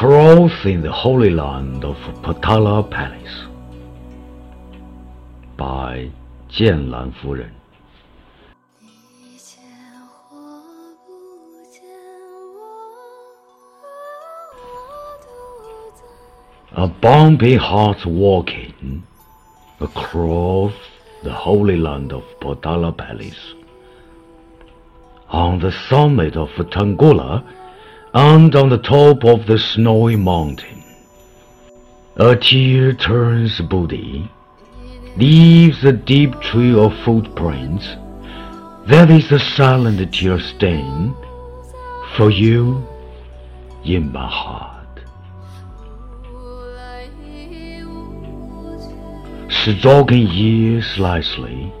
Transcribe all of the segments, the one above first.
cross in the holy land of Potala Palace by 剑兰夫人。A bumpy heart walking across the holy land of Potala Palace. On the summit of Tanggula, and on the top of the snowy mountain. A tear turns Bodhi, leaves a deep trail of footprints. That is a silent tear stain for you in my heart. Stroking you slightly,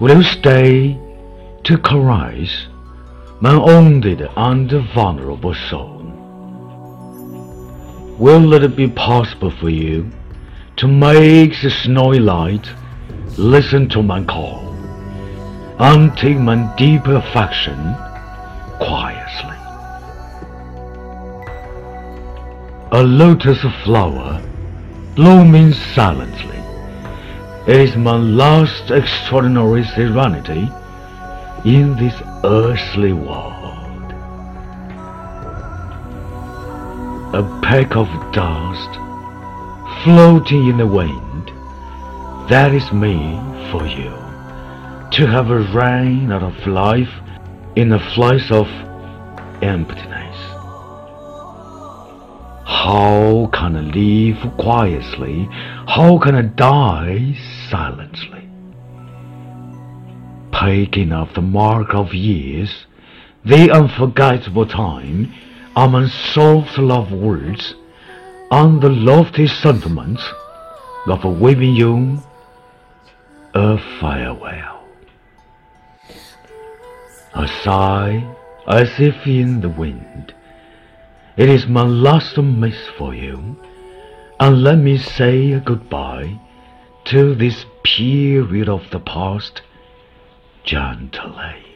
will you stay to caress? My wounded and vulnerable soul? Will it be possible for you to make the snowy light listen to my call and take my deep affection quietly? A lotus flower blooming silently. is my last extraordinary serenity in this earthly world. A peck of dust floating in the wind, that is me for you. To have a rain out of life in a flash of emptiness. How can I live quietly? How can I die silently? Picking up the mark of years, the unforgettable time, among soft love words, and the lofty sentiments of a waving you a farewell. A sigh as if in the wind. It is my last miss for you, and let me say goodbye to this period of the past gently.